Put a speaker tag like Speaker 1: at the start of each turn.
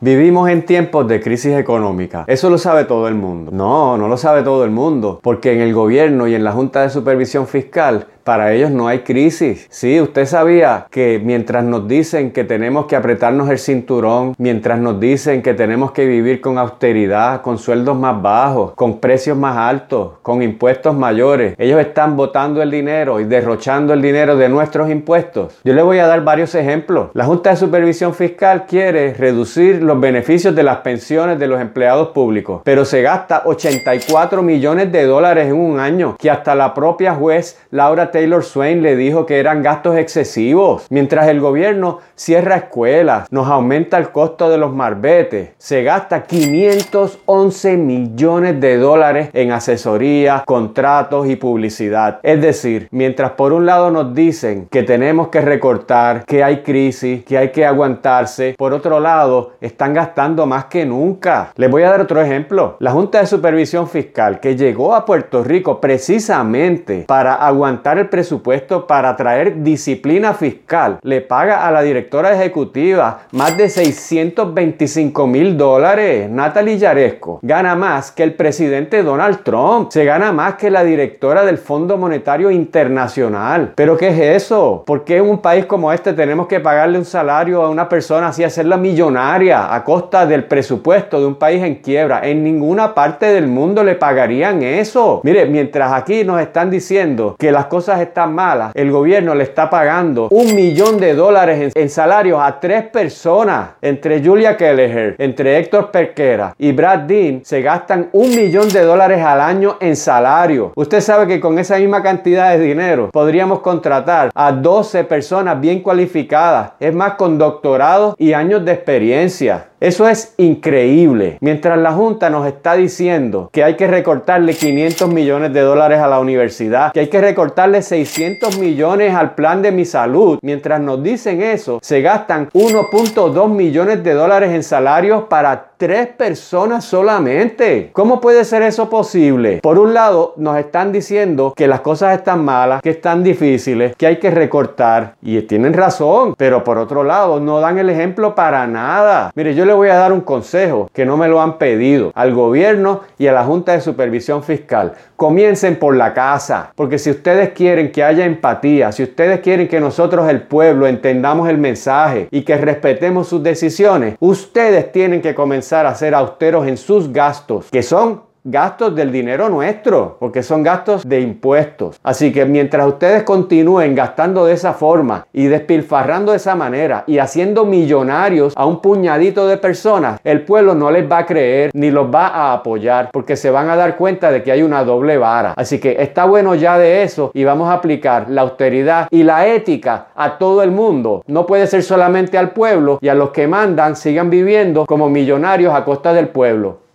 Speaker 1: Vivimos en tiempos de crisis económica. Eso lo sabe todo el mundo. No, no lo sabe todo el mundo, porque en el gobierno y en la Junta de Supervisión Fiscal para ellos no hay crisis. Sí, usted sabía que mientras nos dicen que tenemos que apretarnos el cinturón, mientras nos dicen que tenemos que vivir con austeridad, con sueldos más bajos, con precios más altos, con impuestos mayores, ellos están botando el dinero y derrochando el dinero de nuestros impuestos. Yo le voy a dar varios ejemplos. La Junta de Supervisión Fiscal quiere reducir los beneficios de las pensiones de los empleados públicos, pero se gasta 84 millones de dólares en un año, que hasta la propia juez Laura Taylor Swain le dijo que eran gastos excesivos, mientras el gobierno cierra escuelas, nos aumenta el costo de los marbetes, se gasta 511 millones de dólares en asesoría, contratos y publicidad. Es decir, mientras por un lado nos dicen que tenemos que recortar, que hay crisis, que hay que aguantarse, por otro lado están gastando más que nunca. Les voy a dar otro ejemplo. La Junta de Supervisión Fiscal que llegó a Puerto Rico precisamente para aguantar el presupuesto para traer disciplina fiscal. Le paga a la directora ejecutiva más de 625 mil dólares. Natalie Yaresco gana más que el presidente Donald Trump. Se gana más que la directora del Fondo Monetario Internacional. ¿Pero qué es eso? ¿Por qué en un país como este tenemos que pagarle un salario a una persona así, hacerla millonaria a costa del presupuesto de un país en quiebra? En ninguna parte del mundo le pagarían eso. Mire, mientras aquí nos están diciendo que las cosas están malas, el gobierno le está pagando un millón de dólares en, salarios a tres personas. Entre Julia Kelleher, entre Héctor Perquera y Brad Dean, se gastan un millón de dólares al año en salario. Usted sabe que con esa misma cantidad de dinero podríamos contratar a 12 personas bien cualificadas, es más, con doctorado y años de experiencia. Eso es increíble. Mientras la Junta nos está diciendo que hay que recortarle 500 millones de dólares a la universidad, que hay que recortarle 600 millones al plan de mi salud, mientras nos dicen eso, se gastan 1.2 millones de dólares en salarios para tres personas solamente. ¿Cómo puede ser eso posible? Por un lado, nos están diciendo que las cosas están malas, que están difíciles, que hay que recortar. Y tienen razón. Pero por otro lado, no dan el ejemplo para nada. Mire, yo le voy a dar un consejo que no me lo han pedido al gobierno y a la Junta de Supervisión Fiscal. Comiencen por la casa. Porque si ustedes quieren que haya empatía, si ustedes quieren que nosotros, el pueblo, entendamos el mensaje y que respetemos sus decisiones, ustedes tienen que a ser austeros en sus gastos, que son gastos del dinero nuestro, porque son gastos de impuestos. Así que mientras ustedes continúen gastando de esa forma y despilfarrando de esa manera y haciendo millonarios a un puñadito de personas, el pueblo no les va a creer ni los va a apoyar, porque se van a dar cuenta de que hay una doble vara. Así que está bueno ya de eso y vamos a aplicar la austeridad y la ética a todo el mundo. No puede ser solamente al pueblo y a los que mandan sigan viviendo como millonarios a costa del pueblo.